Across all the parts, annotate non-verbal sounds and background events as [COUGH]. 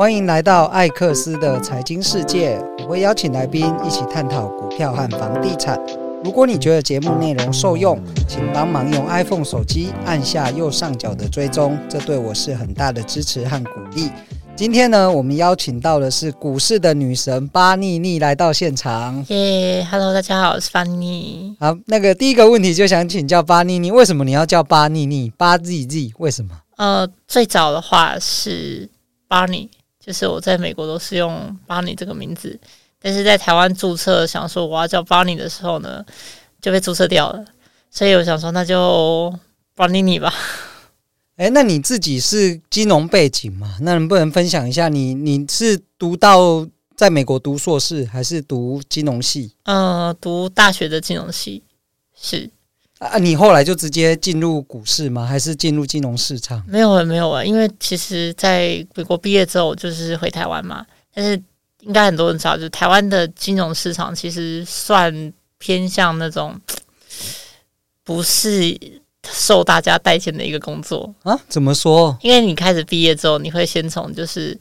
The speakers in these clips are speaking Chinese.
欢迎来到艾克斯的财经世界，我会邀请来宾一起探讨股票和房地产。如果你觉得节目内容受用，请帮忙用 iPhone 手机按下右上角的追踪，这对我是很大的支持和鼓励。今天呢，我们邀请到的是股市的女神巴妮妮来到现场。耶，Hello，大家好，我是巴妮妮。好，那个第一个问题就想请教巴妮妮，为什么你要叫巴妮妮？巴 Z Z 为什么？呃，最早的话是 Barney。就是我在美国都是用 Barney 这个名字，但是在台湾注册想说我要叫 Barney 的时候呢，就被注册掉了。所以我想说那就 Barney 吧。哎、欸，那你自己是金融背景嘛？那能不能分享一下你你是读到在美国读硕士，还是读金融系？呃，读大学的金融系是。啊，你后来就直接进入股市吗？还是进入金融市场？没有啊，没有啊，因为其实在美国毕业之后，就是回台湾嘛。但是应该很多人知道，就是台湾的金融市场其实算偏向那种不是受大家待见的一个工作啊？怎么说？因为你开始毕业之后，你会先从就是。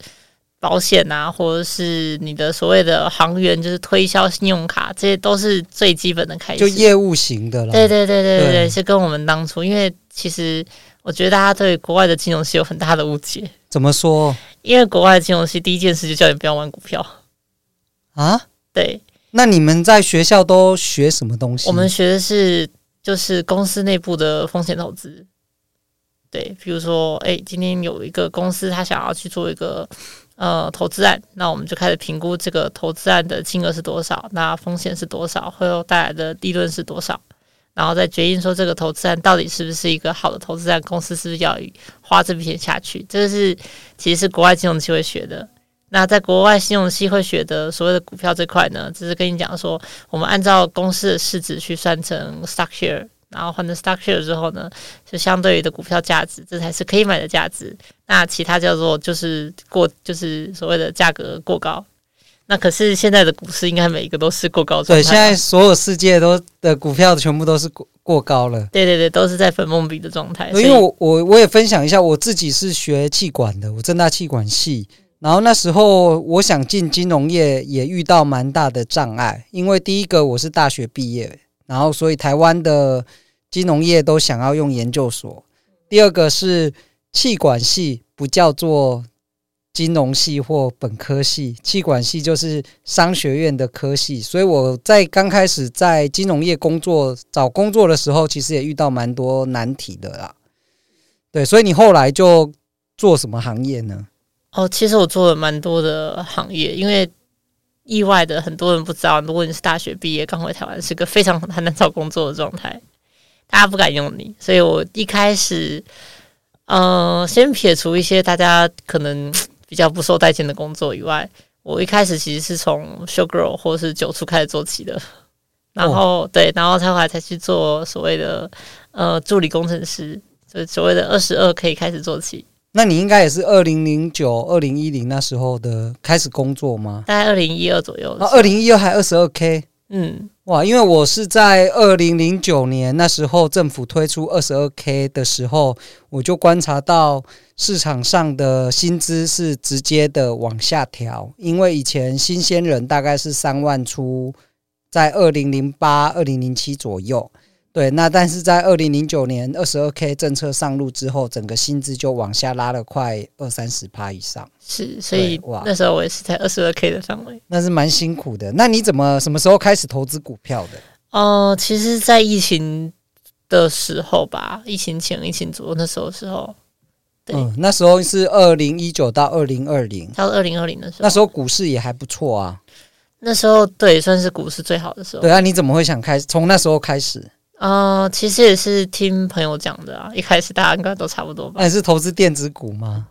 保险啊，或者是你的所谓的行员，就是推销信用卡，这些都是最基本的开始，就业务型的了。对对对对对，对是跟我们当初，因为其实我觉得大家对国外的金融系有很大的误解。怎么说？因为国外的金融系第一件事就叫你不要玩股票啊。对，那你们在学校都学什么东西？我们学的是就是公司内部的风险投资。对，比如说，哎，今天有一个公司，他想要去做一个。呃，投资案，那我们就开始评估这个投资案的金额是多少，那风险是多少，会有带来的利润是多少，然后再决定说这个投资案到底是不是一个好的投资案，公司是不是要花这笔钱下去。这是其实是国外金融系会学的。那在国外金融系会学的所谓的股票这块呢，只是跟你讲说，我们按照公司的市值去算成 stock share。然后换成 stock share 之后呢，就相对于的股票价值，这才是可以买的价值。那其他叫做就是过，就是所谓的价格过高。那可是现在的股市应该每一个都是过高。对，现在所有世界都的股票全部都是过过高了。对对对，都是在粉梦比的状态。因为我我我也分享一下，我自己是学气管的，我正大气管系。然后那时候我想进金融业，也遇到蛮大的障碍，因为第一个我是大学毕业。然后，所以台湾的金融业都想要用研究所。第二个是气管系不叫做金融系或本科系，气管系就是商学院的科系。所以我在刚开始在金融业工作找工作的时候，其实也遇到蛮多难题的啦。对，所以你后来就做什么行业呢？哦，其实我做了蛮多的行业，因为。意外的，很多人不知道，如果你是大学毕业刚回台湾，是个非常很难找工作的状态，大家不敢用你。所以我一开始，呃，先撇除一些大家可能比较不受待见的工作以外，我一开始其实是从 show girl 或是酒促开始做起的，然后、对，然后才后来才去做所谓的呃助理工程师，就所谓的二十二可以开始做起。那你应该也是二零零九、二零一零那时候的开始工作吗？大概二零一二左右。二零一二还二十二 K，嗯，哇，因为我是在二零零九年那时候政府推出二十二 K 的时候，我就观察到市场上的薪资是直接的往下调，因为以前新鲜人大概是三万出，在二零零八、二零零七左右。对，那但是在二零零九年二十二 K 政策上路之后，整个薪资就往下拉了快二三十趴以上。是，所以哇，那时候我也是在二十二 K 的范围。那是蛮辛苦的。那你怎么什么时候开始投资股票的？哦、呃，其实，在疫情的时候吧，疫情前、疫情左右那时候的时候，对，嗯、那时候是二零一九到二零二零，到二零二零的时候，那时候股市也还不错啊。那时候对，算是股市最好的时候。对啊，你怎么会想开始？从那时候开始？呃，其实也是听朋友讲的啊。一开始大家应该都差不多吧？那是投资电子股吗？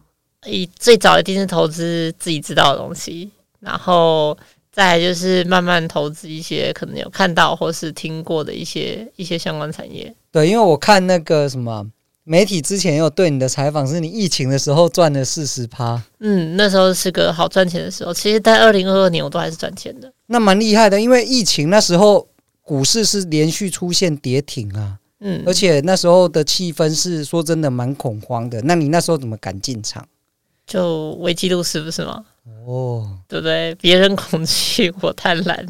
以最早一定是投资自己知道的东西，然后再就是慢慢投资一些可能有看到或是听过的一些一些相关产业。对，因为我看那个什么媒体之前有对你的采访，是你疫情的时候赚了四十趴。嗯，那时候是个好赚钱的时候。其实，在二零二二年我都还是赚钱的。那蛮厉害的，因为疫情那时候。股市是连续出现跌停啊，嗯，而且那时候的气氛是说真的蛮恐慌的。那你那时候怎么敢进场？就危机入市不是吗？哦，对不对？别人恐惧，我贪婪。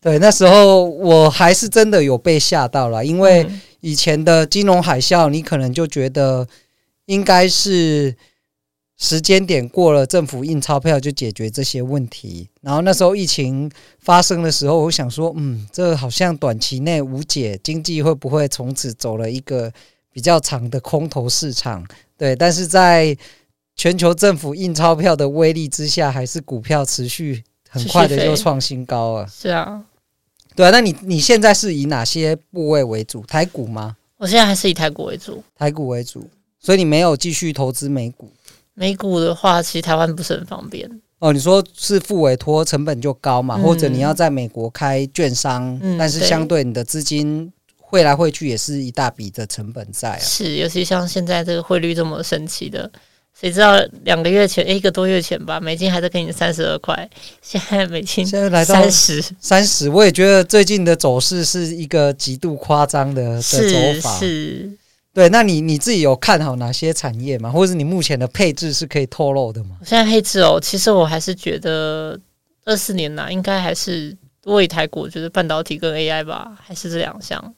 对，那时候我还是真的有被吓到了，因为以前的金融海啸，你可能就觉得应该是时间点过了，政府印钞票就解决这些问题。然后那时候疫情发生的时候，我想说，嗯，这好像短期内无解，经济会不会从此走了一个比较长的空头市场？对，但是在全球政府印钞票的威力之下，还是股票持续很快的就创新高了。是啊。对啊，那你你现在是以哪些部位为主？台股吗？我现在还是以台股为主，台股为主，所以你没有继续投资美股。美股的话，其实台湾不是很方便。哦，你说是付委托成本就高嘛，嗯、或者你要在美国开券商，嗯、但是相对你的资金汇来汇去也是一大笔的成本在啊。是，尤其像现在这个汇率这么神奇的。谁知道两个月前，一个多月前吧，美金还在给你三十二块，现在美金现在来到三十三十。我也觉得最近的走势是一个极度夸张的的走法。是，对。那你你自己有看好哪些产业吗？或者是你目前的配置是可以透露的吗？现在配置哦，其实我还是觉得二四年呐，应该还是多以台股，就是半导体跟 AI 吧，还是这两项。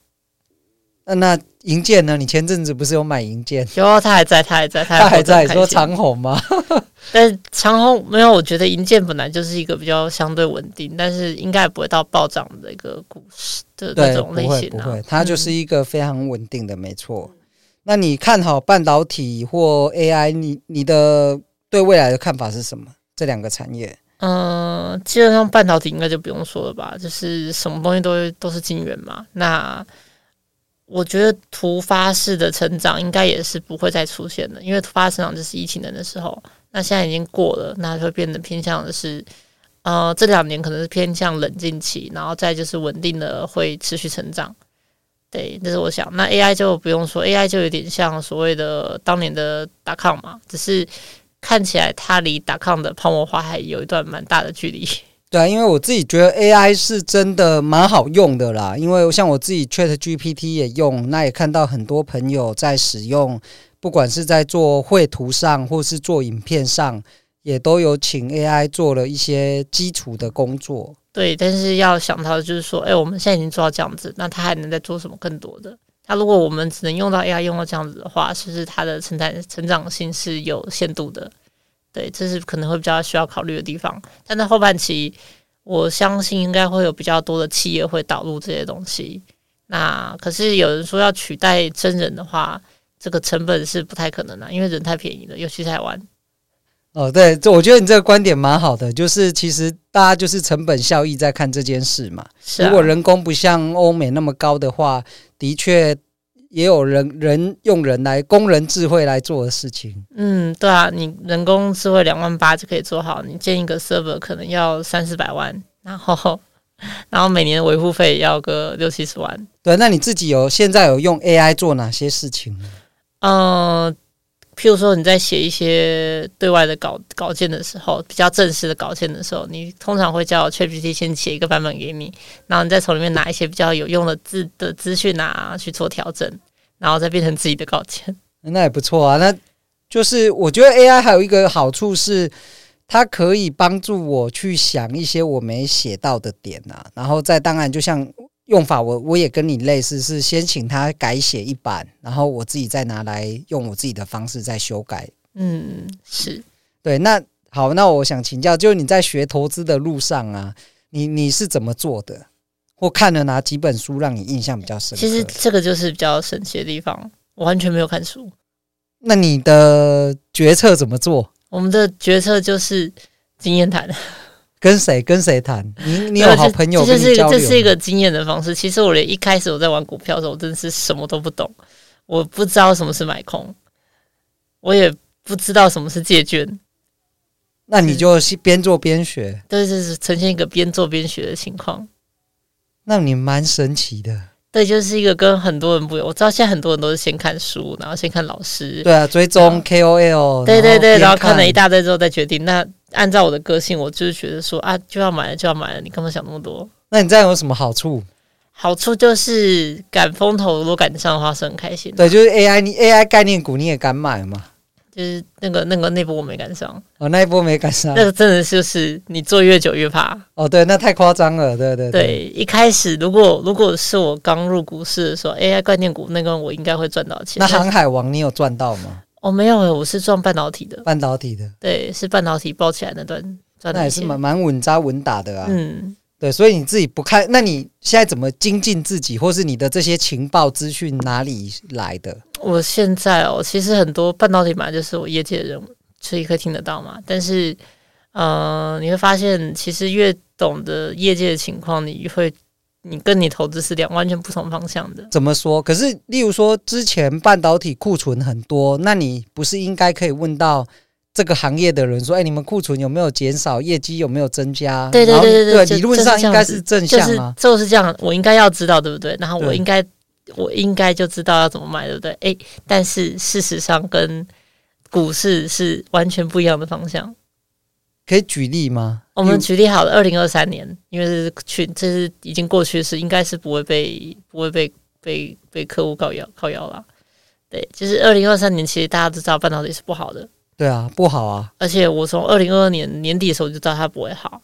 那那银建呢？你前阵子不是有买银建？有，他还在，他还在，他还在。说长虹吗？[LAUGHS] 但是长虹没有。我觉得银建本来就是一个比较相对稳定，但是应该也不会到暴涨的一个股市的那种类型啊。不会，不会，它就是一个非常稳定的，没错。那你看好半导体或 AI？你你的对未来的看法是什么？这两个产业？嗯，基本上半导体应该就不用说了吧，就是什么东西都都是晶圆嘛。那我觉得突发式的成长应该也是不会再出现的，因为突发成长就是疫情的时候，那现在已经过了，那就会变得偏向的是，呃，这两年可能是偏向冷静期，然后再就是稳定的会持续成长。对，这是我想。那 AI 就不用说，AI 就有点像所谓的当年的达康嘛，只是看起来它离达康的泡沫化还有一段蛮大的距离。[LAUGHS] 对啊，因为我自己觉得 AI 是真的蛮好用的啦。因为像我自己 ChatGPT 也用，那也看到很多朋友在使用，不管是在做绘图上，或是做影片上，也都有请 AI 做了一些基础的工作。对，但是要想到就是说，哎，我们现在已经做到这样子，那它还能再做什么更多的？那如果我们只能用到 AI 用到这样子的话，是不是它的成长成长性是有限度的？对，这是可能会比较需要考虑的地方。但在后半期，我相信应该会有比较多的企业会导入这些东西。那可是有人说要取代真人的话，这个成本是不太可能的，因为人太便宜了，尤其台湾。哦，对，这我觉得你这个观点蛮好的，就是其实大家就是成本效益在看这件事嘛。是啊。如果人工不像欧美那么高的话，的确。也有人人用人来工人智慧来做的事情。嗯，对啊，你人工智慧两万八就可以做好，你建一个 server 可能要三四百万，然后 [LAUGHS] 然后每年维护费要个六七十万。对，那你自己有现在有用 AI 做哪些事情呢？嗯，譬如说你在写一些对外的稿稿件的时候，比较正式的稿件的时候，你通常会叫 ChatGPT 先写一个版本给你，然后你再从里面拿一些比较有用的资的资讯啊去做调整。然后再变成自己的稿件，那也不错啊。那就是我觉得 AI 还有一个好处是，它可以帮助我去想一些我没写到的点啊。然后再当然，就像用法我我也跟你类似，是先请他改写一版，然后我自己再拿来用我自己的方式再修改。嗯，是对。那好，那我想请教，就是你在学投资的路上啊，你你是怎么做的？或看了哪几本书让你印象比较深刻？其实这个就是比较神奇的地方，我完全没有看书。那你的决策怎么做？我们的决策就是经验谈，跟谁跟谁谈？你你有好朋友跟你交流？这是这是一个经验的方式。其实我连一开始我在玩股票的时候，我真的是什么都不懂，我不知道什么是买空，我也不知道什么是借券。那你就边做边学，对，就是呈现一个边做边学的情况。那你蛮神奇的，对，就是一个跟很多人不一样。我知道现在很多人都是先看书，然后先看老师，对啊，追踪 KOL，对对对，然后看了一大堆之后再决定。那按照我的个性，我就是觉得说啊，就要买了就要买了，你干嘛想那么多？那你这样有什么好处？好处就是赶风头，如果赶得上的话是很开心的。对，就是 AI，你 AI 概念股你也敢买吗？就是那个那个那波我没赶上哦，那一波没赶上，那个真的就是你做越久越怕哦，对，那太夸张了，对对对，对，一开始如果如果是我刚入股市的时候，AI 概念股那个我应该会赚到钱。那航海王你有赚到吗？哦，没有，我是赚半导体的，半导体的，对，是半导体爆起来那段赚，那也是蛮蛮稳扎稳打的啊，嗯。对，所以你自己不看，那你现在怎么精进自己，或是你的这些情报资讯哪里来的？我现在哦，其实很多半导体嘛，就是我业界的人，所以可以听得到嘛。但是，呃，你会发现，其实越懂得业界的情况，你会，你跟你投资是两完全不同方向的。怎么说？可是，例如说，之前半导体库存很多，那你不是应该可以问到？这个行业的人说：“哎，你们库存有没有减少？业绩有没有增加？”对对对对对，理论上应该是正向啊，就是这样。我应该要知道，对不对？然后我应该，我应该就知道要怎么买，对不对？哎，但是事实上跟股市是完全不一样的方向。可以举例吗？我们举例好了，二零二三年，因为是去，这是已经过去的事，应该是不会被不会被被被客户靠腰靠腰了。对，就是二零二三年，其实大家都知道半导体是不好的。对啊，不好啊！而且我从二零二二年年底的时候就知道它不会好，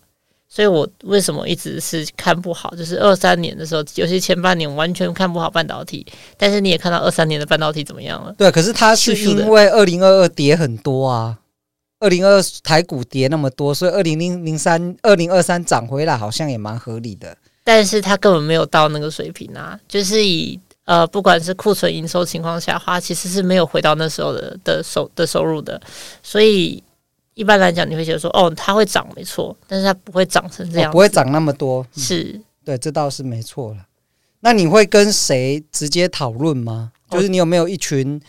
所以我为什么一直是看不好？就是二三年的时候，尤其前半年完全看不好半导体。但是你也看到二三年的半导体怎么样了？对，可是它是因为二零二二跌很多啊，二零二二台股跌那么多，所以二零零零三、二零二三涨回来好像也蛮合理的。但是它根本没有到那个水平啊，就是以。呃，不管是库存营收情况下，它其实是没有回到那时候的的收的收入的，所以一般来讲，你会觉得说，哦，它会涨没错，但是它不会涨成这样，哦，不会涨那么多，是、嗯、对，这倒是没错了。那你会跟谁直接讨论吗？就是你有没有一群？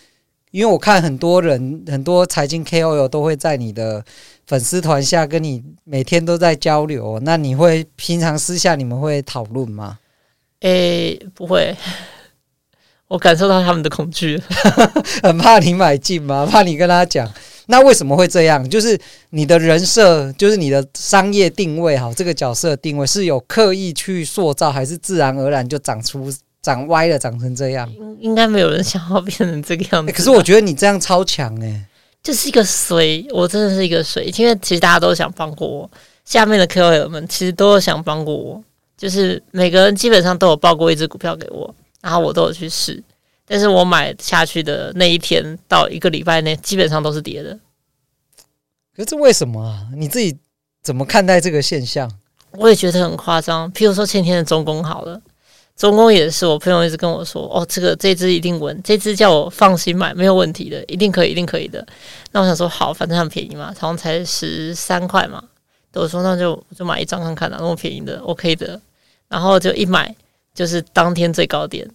因为我看很多人，很多财经 KOL 都会在你的粉丝团下跟你每天都在交流，那你会平常私下你们会讨论吗？诶、欸，不会。我感受到他们的恐惧，[LAUGHS] 很怕你买进吗？怕你跟他讲，那为什么会这样？就是你的人设，就是你的商业定位，好，这个角色定位是有刻意去塑造，还是自然而然就长出长歪了，长成这样？应该没有人想要变成这个样子。可是我觉得你这样超强哎，就是一个水，我真的是一个水，因为其实大家都想帮过我，下面的 KOL 们其实都有想帮过我，就是每个人基本上都有报过一只股票给我。然后我都有去试，但是我买下去的那一天到一个礼拜内，基本上都是跌的。可是为什么啊？你自己怎么看待这个现象？我也觉得很夸张。譬如说前天的中工好了，中工也是我朋友一直跟我说，哦，这个这支一定稳，这支叫我放心买，没有问题的，一定可以，一定可以的。那我想说，好，反正很便宜嘛，好像才十三块嘛，我说那就就买一张看看啦，那么便宜的，OK 的。然后就一买。就是当天最高点，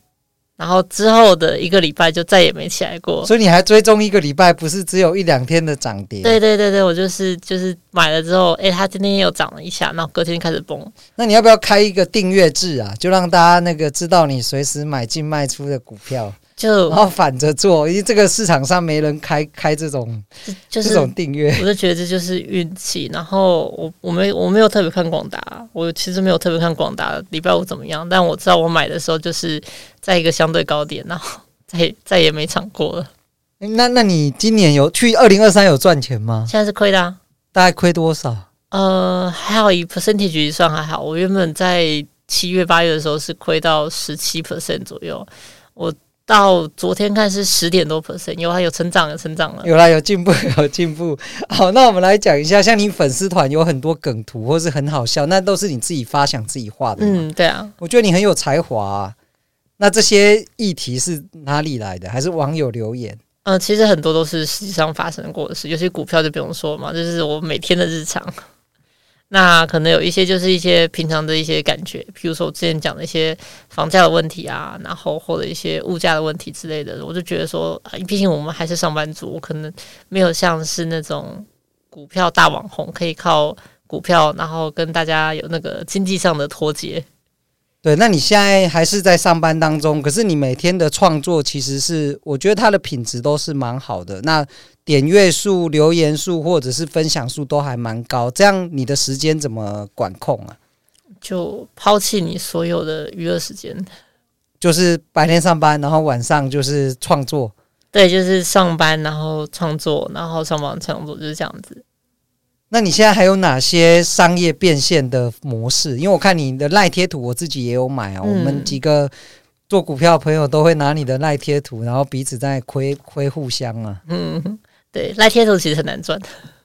然后之后的一个礼拜就再也没起来过。所以你还追踪一个礼拜，不是只有一两天的涨跌？对对对对，我就是就是买了之后，诶，它今天又涨了一下，然后隔天开始崩。那你要不要开一个订阅制啊？就让大家那个知道你随时买进卖出的股票。就然后反着做，因为这个市场上没人开开这种，就是这种订阅。我就觉得这就是运气。然后我我没我没有特别看广达，我其实没有特别看广达礼拜五怎么样。但我知道我买的时候就是在一个相对高点，然后再 [LAUGHS] 再也没涨过了。那那你今年有去二零二三有赚钱吗？现在是亏的啊。大概亏多少？呃，还好以 percentage 算还好。我原本在七月八月的时候是亏到十七 percent 左右。我。到昨天看是十点多 percent，有啊有成长，有成长了，有啦，有进步，[LAUGHS] 有进步。好，那我们来讲一下，像你粉丝团有很多梗图，或是很好笑，那都是你自己发想、自己画的。嗯，对啊，我觉得你很有才华啊。那这些议题是哪里来的？还是网友留言？嗯、呃，其实很多都是实际上发生过的事，有些股票就不用说嘛，就是我每天的日常。那可能有一些就是一些平常的一些感觉，比如说我之前讲的一些房价的问题啊，然后或者一些物价的问题之类的，我就觉得说，毕竟我们还是上班族，可能没有像是那种股票大网红，可以靠股票然后跟大家有那个经济上的脱节。对，那你现在还是在上班当中，可是你每天的创作其实是，我觉得它的品质都是蛮好的。那点阅数、留言数或者是分享数都还蛮高，这样你的时间怎么管控啊？就抛弃你所有的娱乐时间，就是白天上班，然后晚上就是创作。对，就是上班然后创作，然后上班创作，就是这样子。那你现在还有哪些商业变现的模式？因为我看你的赖贴图，我自己也有买啊。嗯、我们几个做股票的朋友都会拿你的赖贴图，然后彼此在亏亏互相啊。嗯，对，赖贴图其实很难赚。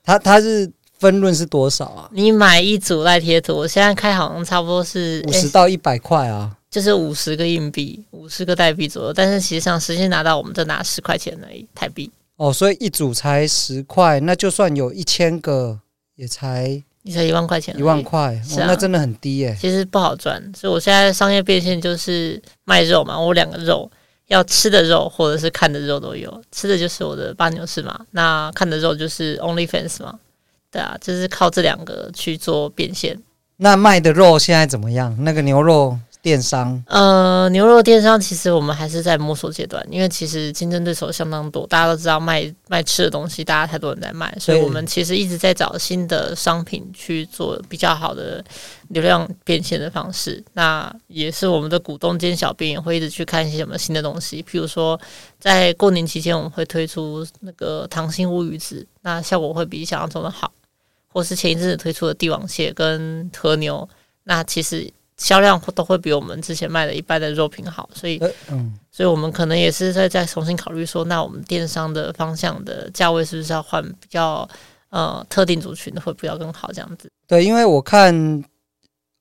它它是分润是多少啊？你买一组赖贴图，我现在开好像差不多是五十到一百块啊，就是五十个硬币，五十个代币左右。但是其实际上实际拿到，我们就拿十块钱而已，台币。哦，所以一组才十块，那就算有一千个。也才你才一万块钱，一万块，是啊，那真的很低耶。其实不好赚，所以我现在商业变现就是卖肉嘛。我两个肉，要吃的肉或者是看的肉都有。吃的就是我的八牛士嘛，那看的肉就是 OnlyFans 嘛。对啊，就是靠这两个去做变现。那卖的肉现在怎么样？那个牛肉？电商，呃，牛肉电商其实我们还是在摸索阶段，因为其实竞争对手相当多，大家都知道卖卖吃的东西，大家太多人在卖，所以我们其实一直在找新的商品去做比较好的流量变现的方式。那也是我们的股东兼小编也会一直去看一些什么新的东西，譬如说在过年期间我们会推出那个溏心乌鱼子，那效果会比想象中的好，或是前一阵子推出的帝王蟹跟和牛，那其实。销量都会比我们之前卖的一般的肉品好，所以，嗯，所以我们可能也是在再重新考虑说，那我们电商的方向的价位是不是要换比较呃特定族群的会比较更好这样子？对，因为我看，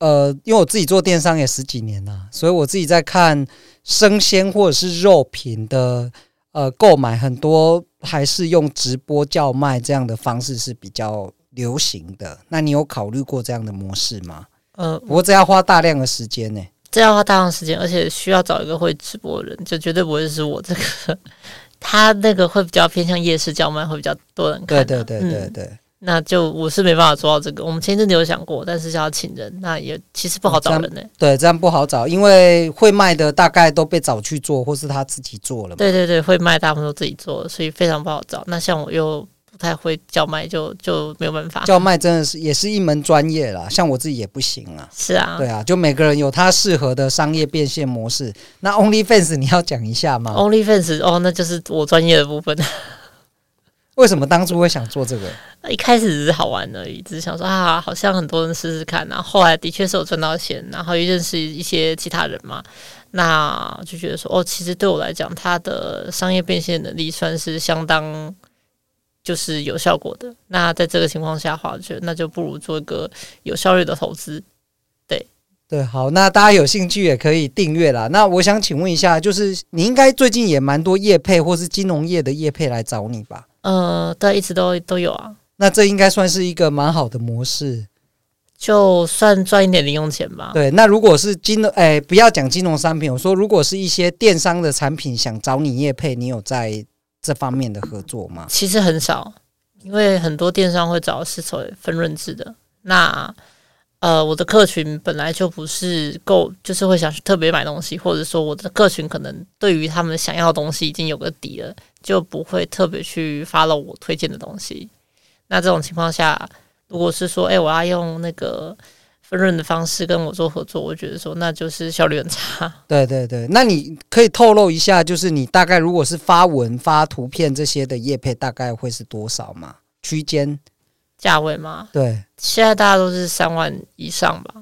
呃，因为我自己做电商也十几年了，所以我自己在看生鲜或者是肉品的呃购买，很多还是用直播叫卖这样的方式是比较流行的。那你有考虑过这样的模式吗？呃，不过这要花大量的时间呢、欸，这要花大量的时间，而且需要找一个会直播的人，就绝对不会是我这个。[LAUGHS] 他那个会比较偏向夜市叫卖，会比较多人看、啊。对对对对对、嗯，那就我是没办法做到这个。我们前阵子有想过，但是要请人，那也其实不好找人呢、欸。对，这样不好找，因为会卖的大概都被找去做，或是他自己做了。对对对，会卖大部分都自己做，所以非常不好找。那像我又。不太会叫卖，就就没有办法。叫卖真的是也是一门专业啦，像我自己也不行啊。是啊，对啊，就每个人有他适合的商业变现模式。那 OnlyFans 你要讲一下吗？OnlyFans 哦，那就是我专业的部分。[LAUGHS] 为什么当初会想做这个？一开始只是好玩而已，只是想说啊，好像很多人试试看。然后后来的确是有赚到钱，然后又认识一些其他人嘛，那就觉得说哦，其实对我来讲，他的商业变现能力算是相当。就是有效果的。那在这个情况下的话，我觉得那就不如做一个有效率的投资。对对，好，那大家有兴趣也可以订阅啦。那我想请问一下，就是你应该最近也蛮多业配或是金融业的业配来找你吧？呃，对，一直都都有啊。那这应该算是一个蛮好的模式，就算赚一点零用钱吧。对，那如果是金融，哎，不要讲金融商品，我说如果是一些电商的产品想找你业配，你有在？这方面的合作吗？其实很少，因为很多电商会找是所谓分润制的。那呃，我的客群本来就不是够，就是会想去特别买东西，或者说我的客群可能对于他们想要的东西已经有个底了，就不会特别去 follow 我推荐的东西。那这种情况下，如果是说，哎，我要用那个。分润的方式跟我做合作，我觉得说那就是效率很差。[LAUGHS] 对对对，那你可以透露一下，就是你大概如果是发文、发图片这些的业配，大概会是多少吗？区间价位吗？对，现在大家都是三万以上吧。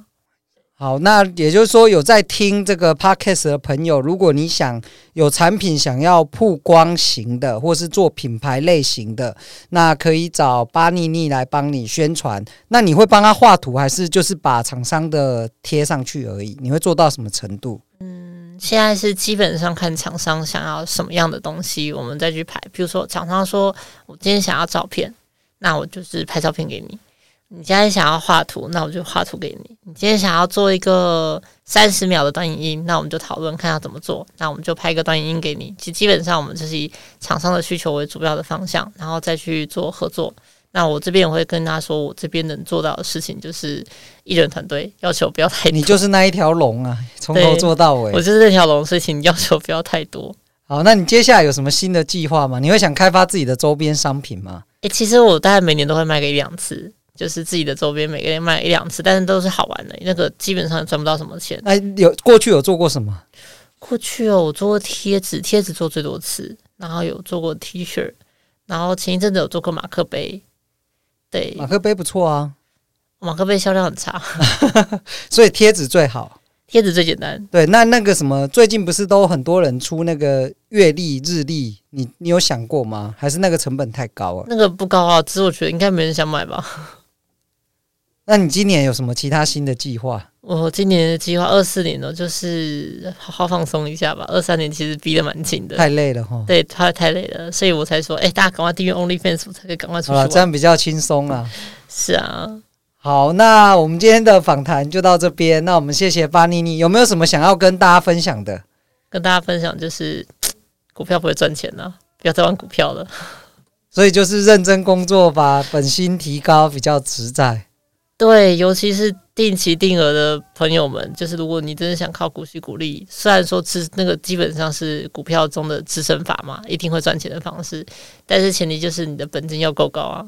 好，那也就是说，有在听这个 podcast 的朋友，如果你想有产品想要曝光型的，或是做品牌类型的，那可以找巴妮妮来帮你宣传。那你会帮他画图，还是就是把厂商的贴上去而已？你会做到什么程度？嗯，现在是基本上看厂商想要什么样的东西，我们再去拍。比如说，厂商说我今天想要照片，那我就是拍照片给你。你今天想要画图，那我就画图给你。你今天想要做一个三十秒的短影音，那我们就讨论看要怎么做。那我们就拍一个短影音给你。其实基本上我们就是以厂商的需求为主要的方向，然后再去做合作。那我这边也会跟他说，我这边能做到的事情就是艺人团队，要求不要太多。你就是那一条龙啊，从头做到尾。我就是那条龙，所以请你要求不要太多。好，那你接下来有什么新的计划吗？你会想开发自己的周边商品吗？诶、欸，其实我大概每年都会卖个一两次。就是自己的周边，每个月卖一两次，但是都是好玩的。那个基本上赚不到什么钱。哎，有过去有做过什么？过去哦，我做过贴纸，贴纸做最多次。然后有做过 T 恤，然后前一阵子有做过马克杯。对，马克杯不错啊，马克杯销量很差 [LAUGHS] [LAUGHS] 所以贴纸最好，贴纸最简单。对，那那个什么，最近不是都很多人出那个月历、日历，你你有想过吗？还是那个成本太高啊？那个不高啊，只是我觉得应该没人想买吧。那你今年有什么其他新的计划？我今年的计划二四年呢，就是好好放松一下吧。二三年其实逼得蛮紧的，太累了哈。对，太太累了，所以我才说，哎、欸，大家赶快订阅 OnlyFans，我才可以赶快出去。这样比较轻松啊。是啊，好，那我们今天的访谈就到这边。那我们谢谢巴妮妮，有没有什么想要跟大家分享的？跟大家分享就是，[TSK] 股票不会赚钱呢，不要再玩股票了。[LAUGHS] 所以就是认真工作，把本薪提高，比较实在。对，尤其是定期定额的朋友们，就是如果你真的想靠股息股利，虽然说是那个基本上是股票中的制胜法嘛，一定会赚钱的方式，但是前提就是你的本金要够高啊。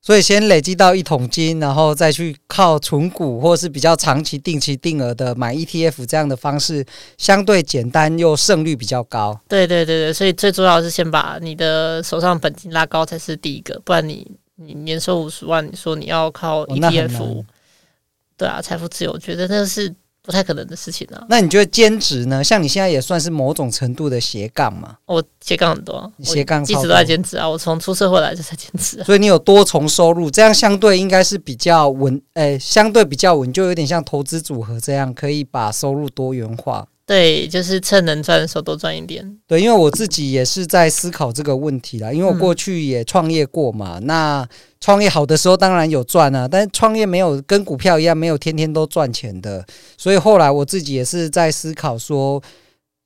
所以先累积到一桶金，然后再去靠存股或是比较长期定期定额的买 ETF 这样的方式，相对简单又胜率比较高。对对对对，所以最重要的是先把你的手上本金拉高才是第一个，不然你。你年收五十万，你说你要靠 ETF，、哦、对啊，财富自由，我觉得那是不太可能的事情啊。那你觉得兼职呢？像你现在也算是某种程度的斜杠嘛？我斜杠很多，斜杠一直都在兼职啊。我从出社会来就在兼职、啊，所以你有多重收入，这样相对应该是比较稳，诶、欸，相对比较稳，就有点像投资组合这样，可以把收入多元化。对，就是趁能赚的时候多赚一点。对，因为我自己也是在思考这个问题啦。因为我过去也创业过嘛，嗯、那创业好的时候当然有赚啊，但是创业没有跟股票一样，没有天天都赚钱的。所以后来我自己也是在思考说，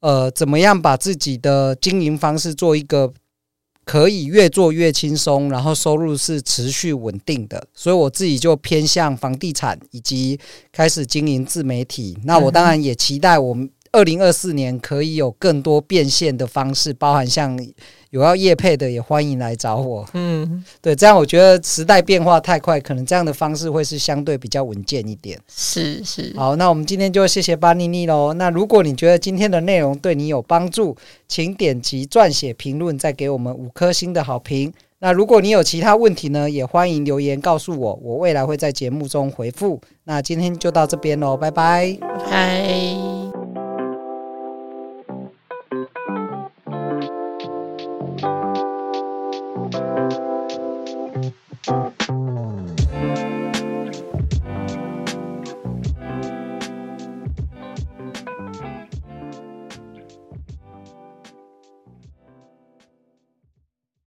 呃，怎么样把自己的经营方式做一个可以越做越轻松，然后收入是持续稳定的。所以我自己就偏向房地产，以及开始经营自媒体。那我当然也期待我们。二零二四年可以有更多变现的方式，包含像有要业配的，也欢迎来找我。嗯，对，这样我觉得时代变化太快，可能这样的方式会是相对比较稳健一点。是是，好，那我们今天就谢谢巴妮妮喽。那如果你觉得今天的内容对你有帮助，请点击撰写评论，再给我们五颗星的好评。那如果你有其他问题呢，也欢迎留言告诉我，我未来会在节目中回复。那今天就到这边喽，拜拜，拜。